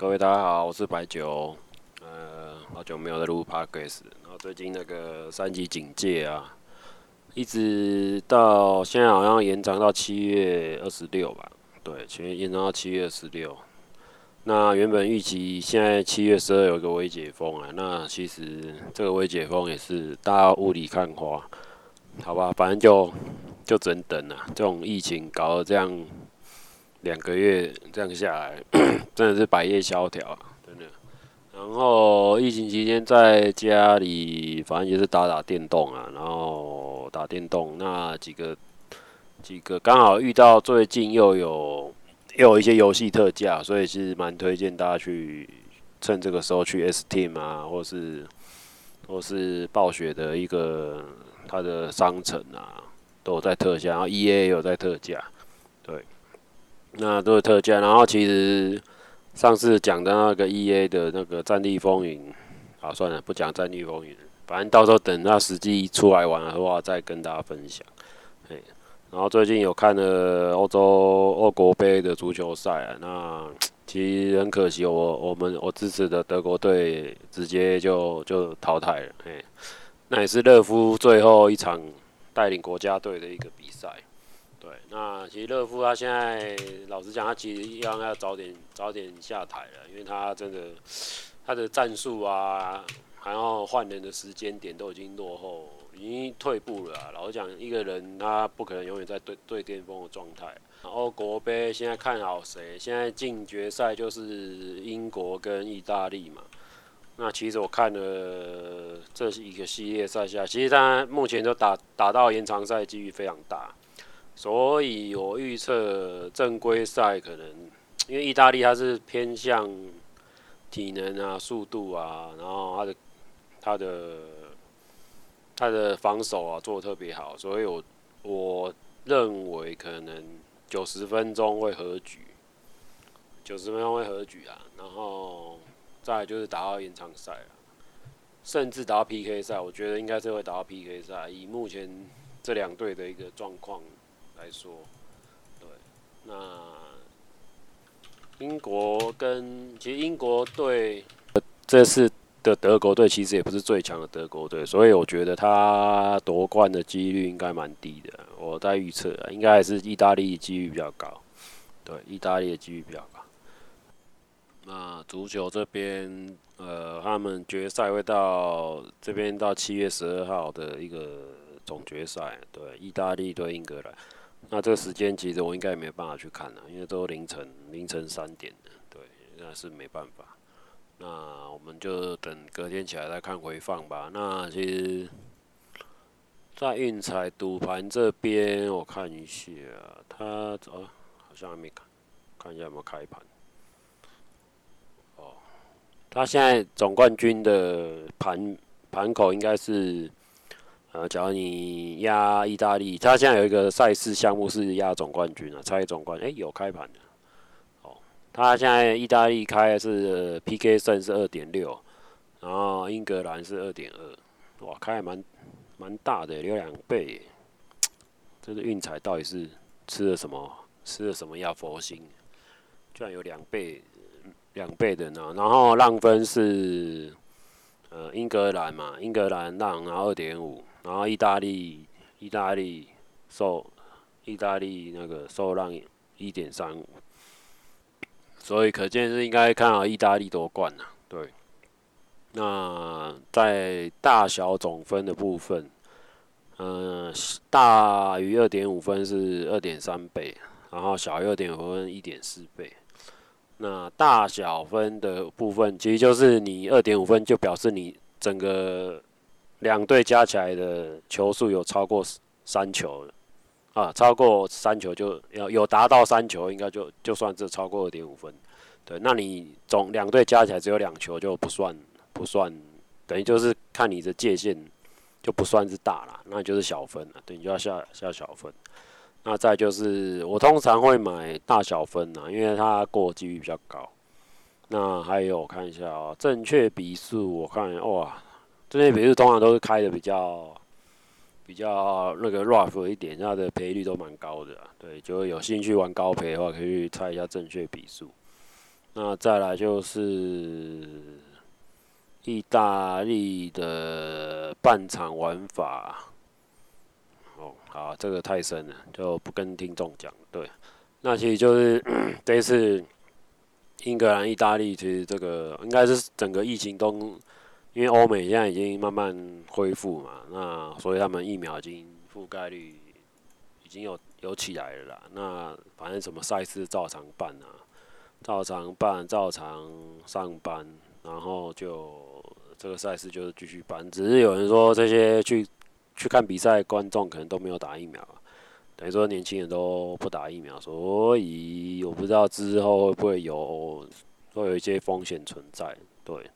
各位大家好，我是白酒。呃，好久没有在录 Podcast，然后最近那个三级警戒啊，一直到现在好像延长到七月二十六吧？对，全延长到七月二十六。那原本预期现在七月十二有一个微解封啊，那其实这个微解封也是大家雾里看花，好吧？反正就就只能等啊。这种疫情搞得这样。两个月这样下来，真的是百业萧条啊，真的。然后疫情期间在家里，反正也是打打电动啊，然后打电动。那几个几个刚好遇到最近又有又有一些游戏特价，所以是蛮推荐大家去趁这个时候去 Steam 啊，或是或是暴雪的一个它的商城啊，都有在特价，然后 EA 也有在特价，对。那都是特价，然后其实上次讲的那个 EA 的那个《战地风云》，好算了，不讲《战地风云》，反正到时候等它实际出来玩的话，再跟大家分享。嘿，然后最近有看了欧洲欧国杯的足球赛啊，那 其实很可惜，我我们我支持的德国队直接就就淘汰了。嘿，那也是勒夫最后一场带领国家队的一个比赛。对，那其实乐夫他现在老实讲，他其实一样要早点早点下台了，因为他真的他的战术啊，还要换人的时间点都已经落后，已经退步了。老实讲，一个人他不可能永远在最最巅峰的状态。然后国杯现在看好谁？现在进决赛就是英国跟意大利嘛。那其实我看了这是一个系列赛下，其实他目前都打打到延长赛，几率非常大。所以我预测正规赛可能，因为意大利它是偏向体能啊、速度啊，然后它的它的它的防守啊做的特别好，所以我我认为可能九十分钟会和局，九十分钟会和局啊，然后再就是打到延长赛啊，甚至打到 PK 赛，我觉得应该是会打到 PK 赛，以目前这两队的一个状况。来说，对，那英国跟其实英国队这次的德国队其实也不是最强的德国队，所以我觉得他夺冠的几率应该蛮低的。我在预测，应该还是意大利几率比较高。对，意大利的几率比较高。那足球这边，呃，他们决赛会到这边到七月十二号的一个总决赛，对，意大利对英格兰。那这个时间其实我应该也没办法去看了，因为都凌晨凌晨三点的，对，那是没办法。那我们就等隔天起来再看回放吧。那其实，在运彩赌盘这边，我看一下，他哦，好像还没看，看一下有没有开盘。哦，他现在总冠军的盘盘口应该是。呃，假如你压意大利，他现在有一个赛事项目是压总冠军啊，猜总冠军，诶、有开盘的。哦，他现在意大利开的是 PK 胜是二点六，然后英格兰是二点二，哇，开还蛮蛮大的，有两倍。这个运彩到底是吃了什么？吃了什么药？佛心，居然有两倍，两倍的呢。然后让分是呃英格兰嘛，英格兰让然后二点五。然后意大利，意大利受意大利那个受让一点三五，所以可见是应该看好意大利夺冠了。对，那在大小总分的部分，嗯、大于二点五分是二点三倍，然后小于二点五分一点四倍。那大小分的部分，其实就是你二点五分就表示你整个。两队加起来的球数有超过三球啊，超过三球就要有达到三球，应该就就算是超过二点五分。对，那你总两队加起来只有两球就不算不算，等于就是看你的界限就不算是大了，那就是小分了，对，你就要下下小分。那再就是我通常会买大小分呐，因为它过几率比较高。那还有我看一下啊，正确比数我看哇。这些比数通常都是开的比较比较那个 rough 一点，它的赔率都蛮高的。对，就有兴趣玩高赔的话，可以去猜一下正确比数。那再来就是意大利的半场玩法。哦，好，这个太深了，就不跟听众讲。对，那其实就是 这一次英格兰、意大利，其实这个应该是整个疫情都，因为欧美现在已经慢慢恢复嘛，那所以他们疫苗已经覆盖率已经有有起来了啦。那反正什么赛事照常办啊，照常办，照常上班，然后就这个赛事就是继续办。只是有人说这些去去看比赛观众可能都没有打疫苗，等于说年轻人都不打疫苗，所以我不知道之后会不会有会有一些风险存在。对，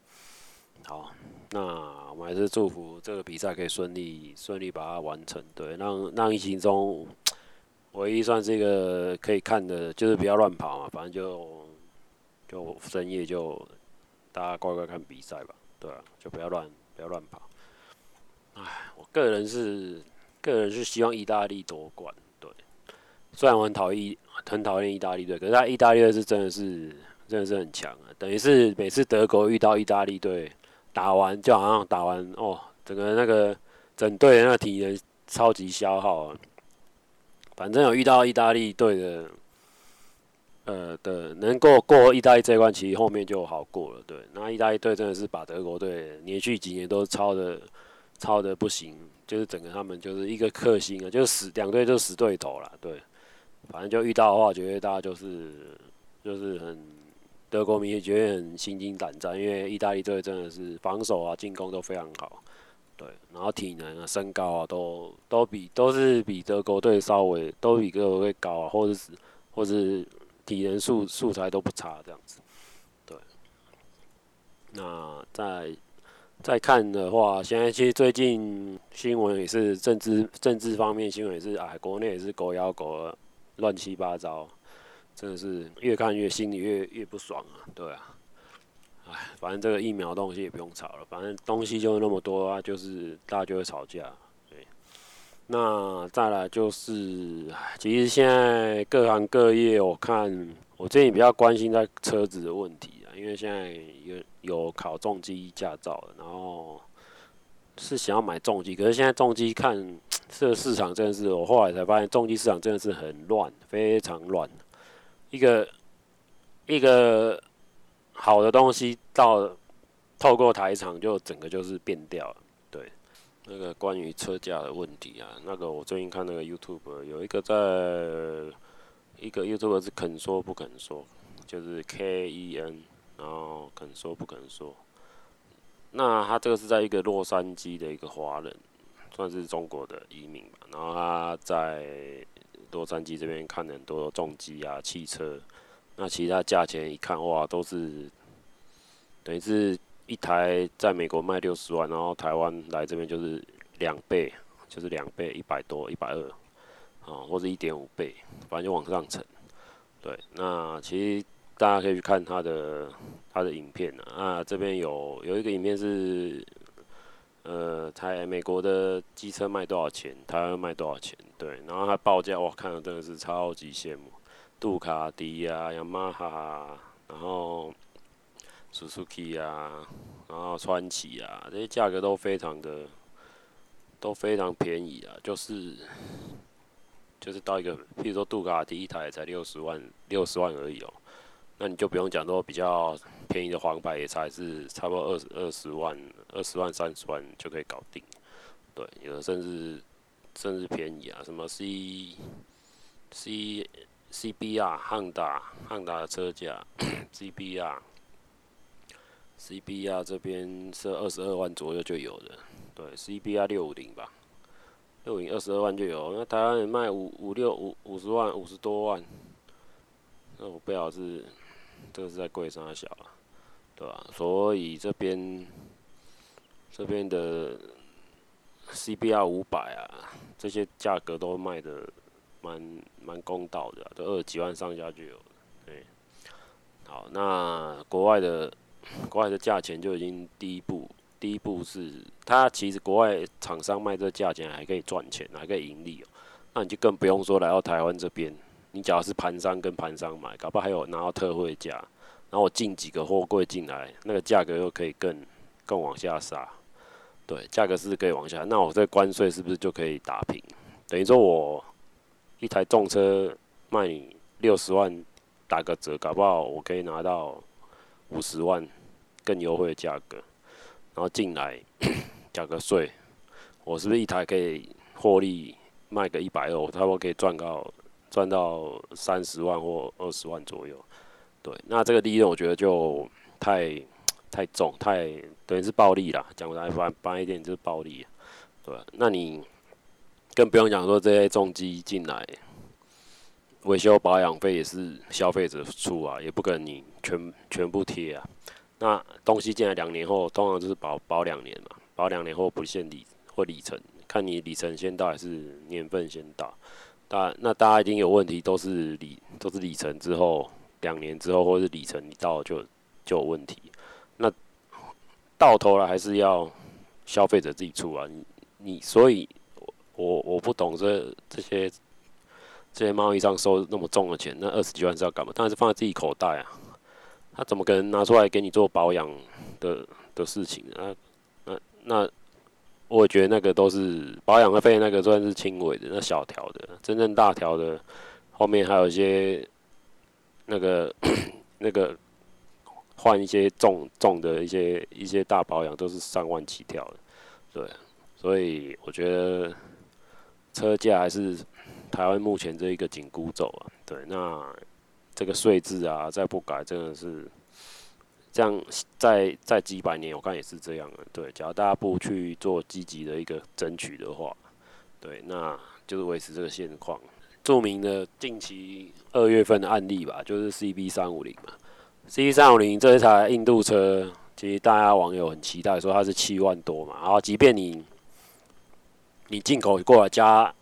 那我们还是祝福这个比赛可以顺利顺利把它完成，对，让让疫情中唯一算是一个可以看的，就是不要乱跑嘛，反正就就深夜就大家乖乖看比赛吧，对啊，就不要乱不要乱跑。唉，我个人是个人是希望意大利夺冠，对，虽然我很讨厌很讨厌意大利队，可是他意大利队是真的是真的是很强啊，等于是每次德国遇到意大利队。打完就好像打完哦，整个那个整队的那个体能超级消耗啊。反正有遇到意大利队的，呃的能够过意大利这一关，其实后面就好过了。对，那意大利队真的是把德国队连续几年都超的超的不行，就是整个他们就是一个克星啊，就是死两队就死对头了。对，反正就遇到的话，觉得大家就是就是很。德国迷也觉得很心惊胆战，因为意大利队真的是防守啊、进攻都非常好，对，然后体能啊、身高啊都都比都是比德国队稍微都比德国队高啊，或者是或是体能素素材都不差这样子，对。那再再看的话，现在其实最近新闻也是政治政治方面新闻也是哎，国内也是狗咬狗，乱七八糟。真的是越看越心里越越不爽啊，对啊，哎，反正这个疫苗东西也不用吵了，反正东西就那么多啊，就是大家就会吵架，对。那再来就是，其实现在各行各业，我看我最近比较关心在车子的问题啊，因为现在有有考重机驾照了，然后是想要买重机，可是现在重机看这市场真的是，我后来才发现重机市场真的是很乱，非常乱。一个一个好的东西到透过台厂就整个就是变掉了，对。那个关于车价的问题啊，那个我最近看那个 YouTube 有一个在一个 YouTube 是肯说不肯说，就是 K E N，然后肯说不肯说。那他这个是在一个洛杉矶的一个华人，算是中国的移民吧，然后他在。洛杉矶这边看很多重机啊、汽车，那其他价钱一看哇，都是等于是一台在美国卖六十万，然后台湾来这边就是两倍，就是两倍一百多、一百二，啊，或者一点五倍，反正就往上乘。对，那其实大家可以去看他的他的影片啊，啊，这边有有一个影片是。呃，台美国的机车卖多少钱？台湾卖多少钱？对，然后它报价，我，看了真的是超级羡慕。杜卡迪啊，雅马哈，然后 Suzuki 啊，然后川崎啊，这些价格都非常的，都非常便宜啊。就是，就是到一个，譬如说杜卡迪一台才六十万，六十万而已哦。那你就不用讲说比较便宜的黄牌也才是差不多二十二十万、二十万、三十万就可以搞定，对，有的甚至甚至便宜啊，什么 C C C B R 汉达汉达的车价 C B R C B R 这边是二十二万左右就有的，对，C B R 六五零吧，六五零二十二万就有，那台湾人卖五五六五五十万五十多万，那我不晓得是。这是在贵三小啊，对吧？所以这边这边的 CBR 五百啊，这些价格都卖的蛮蛮公道的，都二十几万上下就有。对，好，那国外的国外的价钱就已经第一步，第一步是它其实国外厂商卖这价钱还可以赚钱，还可以盈利哦。那你就更不用说来到台湾这边。你假如是盘商跟盘商买，搞不好还有拿到特惠价，然后我进几个货柜进来，那个价格又可以更更往下杀，对，价格是可以往下，那我这关税是不是就可以打平？等于说我一台重车卖你六十万，打个折，搞不好我可以拿到五十万更优惠的价格，然后进来缴个税，我是不是一台可以获利卖个一百二，我差不多可以赚到赚到三十万或二十万左右？对，那这个利润我觉得就太太重，太等于是暴利啦。讲来翻翻一点就是暴利，对。那你更不用讲说这些重机进来，维修保养费也是消费者出啊，也不可能你全全部贴啊。那东西进来两年后，通常就是保保两年嘛，保两年后不限里或里程，看你里程先到还是年份先到。大那大家一定有问题，都是里都是里程之后。两年之后，或是里程你到就就有问题，那到头来还是要消费者自己出啊。你你所以，我我不懂这这些这些贸易商收那么重的钱，那二十几万是要干嘛？当然是放在自己口袋啊。他怎么可能拿出来给你做保养的的事情啊？那那我觉得那个都是保养费，那个算是轻微的，那小条的，真正大条的后面还有一些。那个 那个换一些重重的一些一些大保养都是上万起跳的，对，所以我觉得车价还是台湾目前这一个紧箍咒啊，对，那这个税制啊再不改真的是这样，在在几百年我看也是这样的，对，假如大家不去做积极的一个争取的话，对，那就是维持这个现况。著名的近期二月份的案例吧，就是 CB 三五零嘛。CB 三五零这一台印度车，其实大家网友很期待，说它是七万多嘛。然后，即便你你进口过来加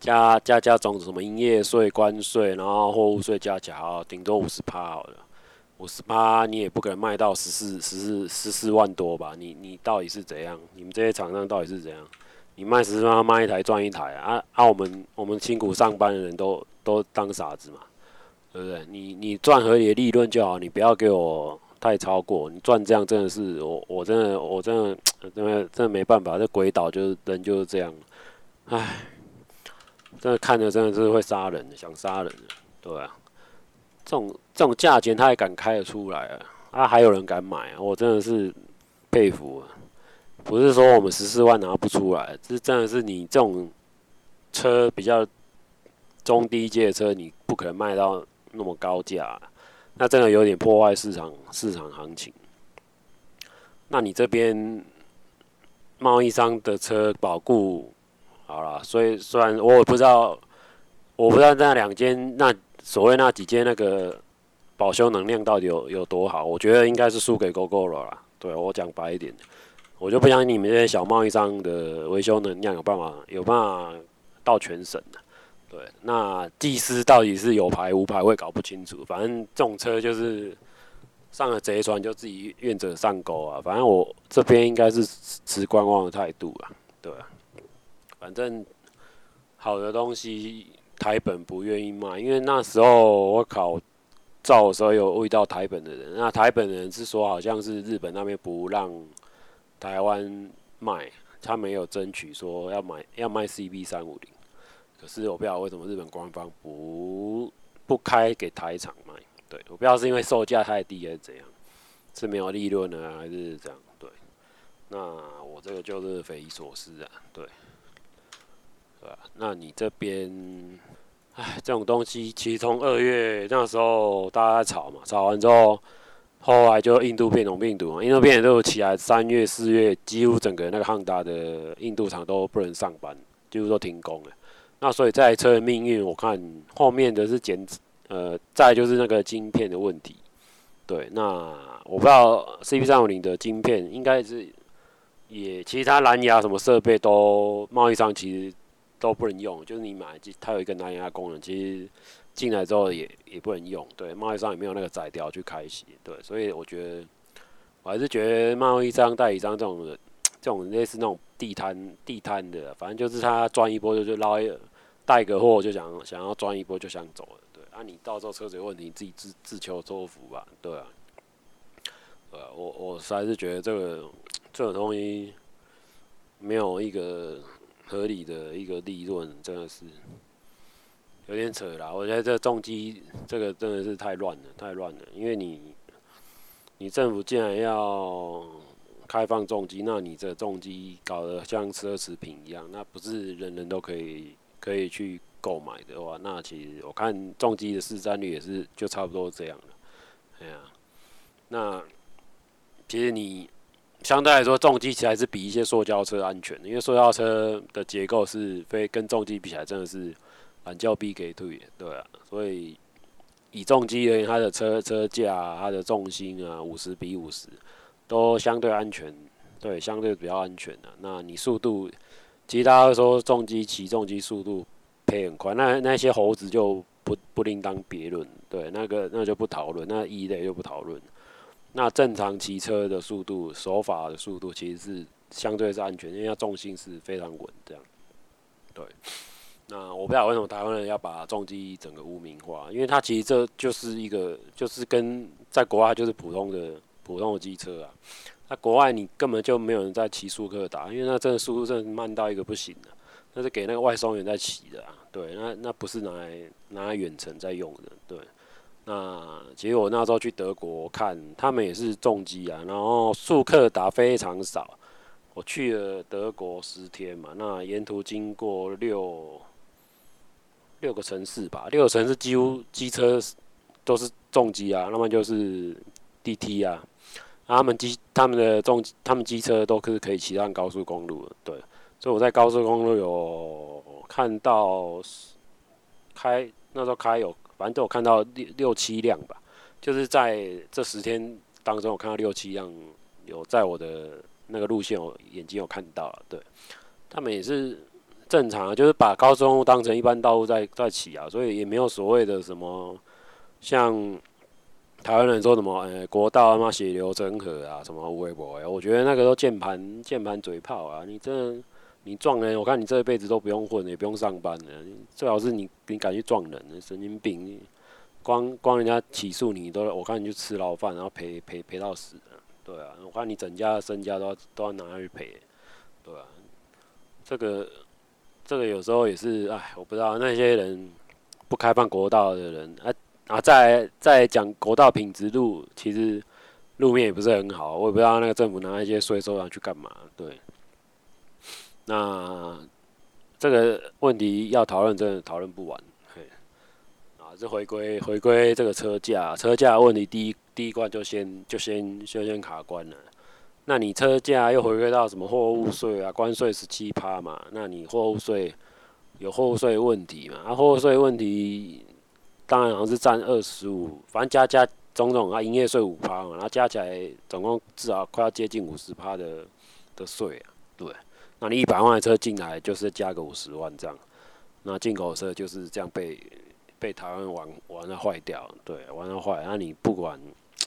加加加种什么营业税、关税，然后货物税加起来，顶多五十趴好了。五十八你也不可能卖到十四十四十四万多吧？你你到底是怎样？你们这些厂商到底是怎样？你卖十四万，卖一台赚一台啊！啊，我们我们辛苦上班的人都都当傻子嘛，对不对？你你赚合理的利润就好，你不要给我太超过。你赚这样真的是我我真的我真的真的真的没办法，这鬼岛就是人就是这样，唉，真的看着真的是会杀人的，想杀人的，对啊，这种这种价钱他也敢开得出来啊？啊，还有人敢买啊？我真的是佩服啊。不是说我们十四万拿不出来，这真的是你这种车比较中低阶的车，你不可能卖到那么高价，那真的有点破坏市场市场行情。那你这边贸易商的车保固好了，所以虽然我也不知道，我不知道那两间那所谓那几间那个保修能量到底有有多好，我觉得应该是输给 Gogoro 了。对，我讲白一点。我就不相信你们这些小贸易商的维修能量有办法有办法到全省的，对，那技师到底是有牌无牌，我也搞不清楚。反正这种车就是上了贼船就自己愿者上钩啊。反正我这边应该是持观望的态度啊，对啊。反正好的东西台本不愿意卖，因为那时候我考照的时候有遇到台本的人，那台本的人是说好像是日本那边不让。台湾卖，他没有争取说要买要卖 CB 三五零，可是我不知道为什么日本官方不不开给台厂卖。对，我不知道是因为售价太低还是怎样，是没有利润呢，还是这样？对，那我这个就是匪夷所思啊，对，那你这边，哎，这种东西其实从二月那时候大家在吵嘛，吵完之后。后来就印度变种病毒嘛，印度变种都起来，三月四月几乎整个那个汉达的印度厂都不能上班，几乎都停工了。那所以这台车的命运，我看后面的是减，呃，再就是那个晶片的问题。对，那我不知道 C P 三五零的晶片应该是也其他蓝牙什么设备都贸易商其实都不能用，就是你买它有一个蓝牙功能，其实。进来之后也也不能用，对，贸易商也没有那个载条去开启，对，所以我觉得我还是觉得贸易商、代理商这种的，这种类似那种地摊地摊的，反正就是他赚一波就就捞一带个货就想想要赚一波就想走了，对，啊，你到时候车子有问题，你自己自自求多福吧，对啊，呃，我我实在是觉得这个这种东西没有一个合理的一个利润，真的是有点扯啦。我觉得这重机这个真的是太乱了，太乱了。因为你你政府既然要开放重机，那你这重机搞得像奢侈品一样，那不是人人都可以可以去购买的话，那其实我看重机的市占率也是就差不多这样了。哎呀，那其实你相对来说，重机其实还是比一些塑胶车安全的，因为塑胶车的结构是非跟重机比起来真的是懒叫逼给退，对啊，所以以重机而言，它的车车架、它的重心啊，五十比五十都相对安全，对，相对比较安全的。那你速度，其实大家说重机骑重机速度。配很快，那那些猴子就不不另当别论，对，那个那就不讨论，那一类就不讨论。那正常骑车的速度、手法的速度，其实是相对是安全，因为它重心是非常稳，这样。对，那我不知道为什么台湾人要把重机整个污名化，因为它其实这就是一个，就是跟在国外就是普通的普通的机车啊。那国外你根本就没有人在骑速克达，因为那真的速度真的慢到一个不行的。那是给那个外送员在骑的啊，对，那那不是拿来拿来远程在用的，对。那其实我那时候去德国看，他们也是重机啊，然后速克达非常少。我去了德国十天嘛，那沿途经过六六个城市吧，六个城市几乎机车都是重机啊，那么就是 DT 啊，他们机他们的重他们机车都是可以骑上高速公路的，对。所以我在高速公路有看到开那时候开有，反正都有看到六六七辆吧，就是在这十天当中，我看到六七辆有在我的那个路线，我眼睛有看到了。对，他们也是正常，就是把高速公路当成一般道路在在骑啊，所以也没有所谓的什么像台湾人说什么，呃、国道他妈血流成河啊，什么微博，我觉得那个都键盘键盘嘴炮啊，你真的。你撞人，我看你这一辈子都不用混，也不用上班了。最好是你你敢去撞人，神经病！光光人家起诉你都，我看你就吃牢饭，然后赔赔赔到死。对啊，我看你整家的身家都要都要拿去赔。对啊，这个这个有时候也是，哎，我不知道那些人不开放国道的人，啊啊，再再讲国道品质路，其实路面也不是很好，我也不知道那个政府拿那些税收要去干嘛。对。那这个问题要讨论，真的讨论不完。嘿，啊，这回归回归这个车价，车价问题第一第一关就先就先就先卡关了。那你车价又回归到什么货物税啊？关税十七趴嘛？那你货物税有货物税问题嘛？啊，货物税问题当然好像是占二十五，反正加加种种啊，营业税五趴嘛，然后加起来总共至少快要接近五十趴的的税啊，对。那你一百万的车进来就是加个五十万这样，那进口车就是这样被被台湾玩玩的坏掉，对，玩的坏。那你不管，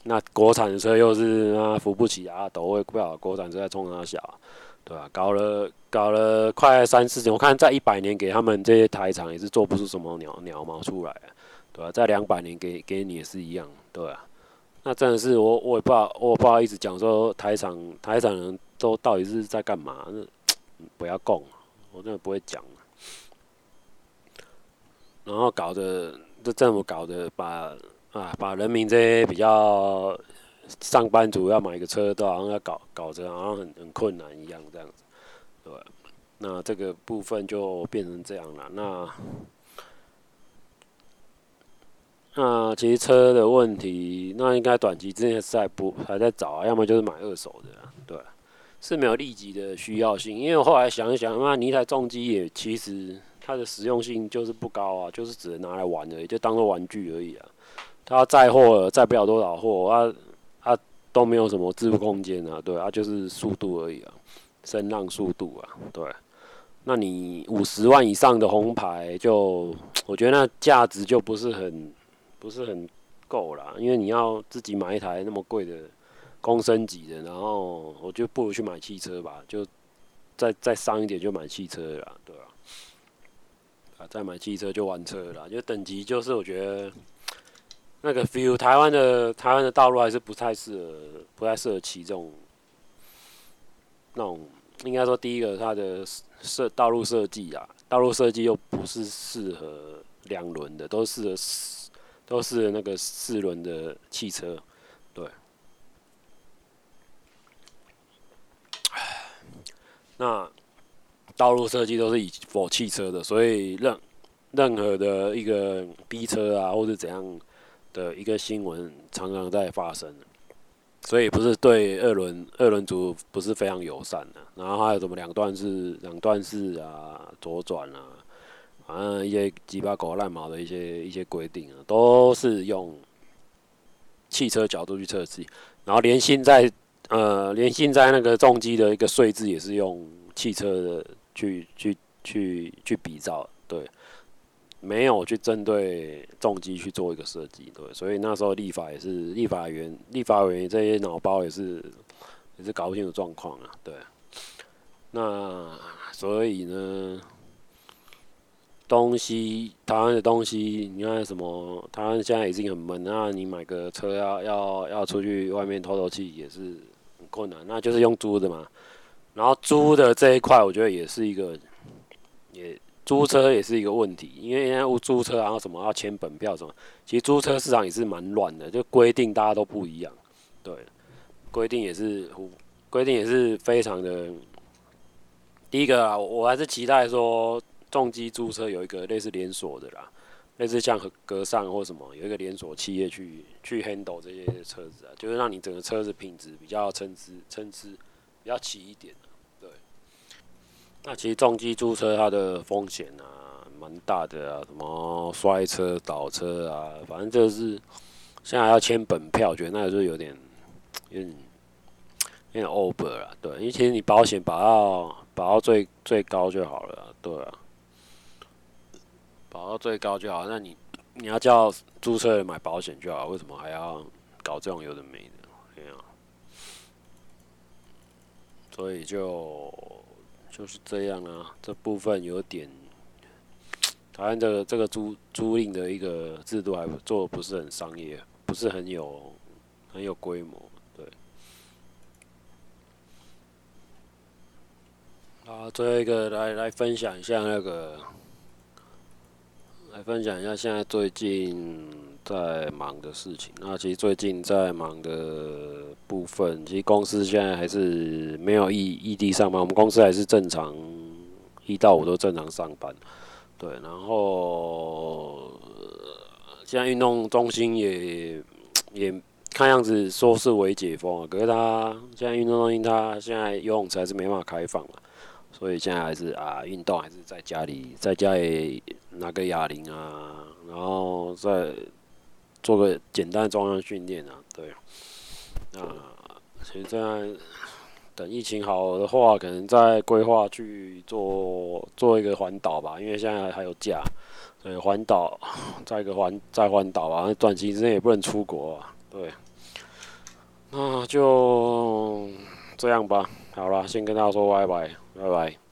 那国产车又是啊扶不起啊，都会不晓得国产车在冲啥小，对吧？搞了搞了快三四年，我看在一百年给他们这些台厂也是做不出什么鸟鸟毛出来，对吧？在两百年给给你也是一样，对吧？那真的是我我也不好我不好意思讲说台厂台厂人都到底是在干嘛？不要讲，我真的不会讲。然后搞得这政府搞得把啊把人民这些比较上班族要买个车都好像要搞搞得好像很很困难一样这样子，对。那这个部分就变成这样了。那那其实车的问题，那应该短期之内是在不还在找啊，要么就是买二手的，对。是没有立即的需要性，因为我后来想一想，那你一台重机也其实它的实用性就是不高啊，就是只能拿来玩而已，就当做玩具而已啊。它载货载不了多少货啊，啊都没有什么置物空间啊，对啊，就是速度而已啊，声浪速度啊，对。那你五十万以上的红牌就，我觉得那价值就不是很不是很够啦，因为你要自己买一台那么贵的。公升级的，然后我就不如去买汽车吧，就再再上一点就买汽车了，对吧？啊，再买汽车就玩车了，就等级就是我觉得那个 feel，台湾的台湾的道路还是不太适合，不太适合骑这种那种。应该说，第一个它的设道路设计啊，道路设计又不是适合两轮的，都适合四，都适合那个四轮的汽车。对。那道路设计都是以否汽车的，所以任任何的一个逼车啊，或者怎样。的一个新闻常常在发生，所以不是对二轮二轮族不是非常友善的。然后还有什么两段式、两段式啊、左转啊，反正一些鸡巴狗烂毛的一些一些规定啊，都是用汽车角度去测试。然后连现在呃，连现在那个重机的一个税制也是用汽车的去去去去比照，对。没有去针对重机去做一个设计，对，所以那时候立法也是立法员、立法委员这些脑包也是也是搞不清楚状况啊，对。那所以呢，东西台湾的东西，你看什么？台湾现在已经很闷，那你买个车要要要出去外面透透气也是困难，那就是用租的嘛。然后租的这一块，我觉得也是一个也。租车也是一个问题，因为现在租车然后什么要签本票什么，其实租车市场也是蛮乱的，就规定大家都不一样，对，规定也是规定也是非常的。第一个啊，我还是期待说重机租车有一个类似连锁的啦，类似像格上或什么有一个连锁企业去去 handle 这些车子啊，就是让你整个车子品质比较参差参差比较齐一点。对那其实重机租车它的风险啊，蛮大的啊，什么摔车、倒车啊，反正就是现在要签本票，觉得那个就有点，有点有点 over 了，对，因为其实你保险保到保到最最高就好了，对啊，保到最高就好，那你你要叫租车人买保险就好，为什么还要搞这种有的没的？对啊，所以就。就是这样啊，这部分有点，台湾这个这个租租赁的一个制度还做的不是很商业，不是很有很有规模，对。啊，最后一个来来分享一下那个，来分享一下现在最近。在忙的事情，那其实最近在忙的部分，其实公司现在还是没有异异地上班，我们公司还是正常一到五都正常上班，对，然后现在运动中心也也看样子说是微解封啊，可是他现在运动中心他现在游泳池还是没办法开放嘛，所以现在还是啊运动还是在家里在家里拿个哑铃啊，然后再。做个简单的重量训练啊，对。那其实现在等疫情好的话，可能再规划去做做一个环岛吧，因为现在还有假，所以环岛再一个环再环岛吧。短期之内也不能出国啊，对。那就这样吧，好了，先跟大家说拜拜，拜拜。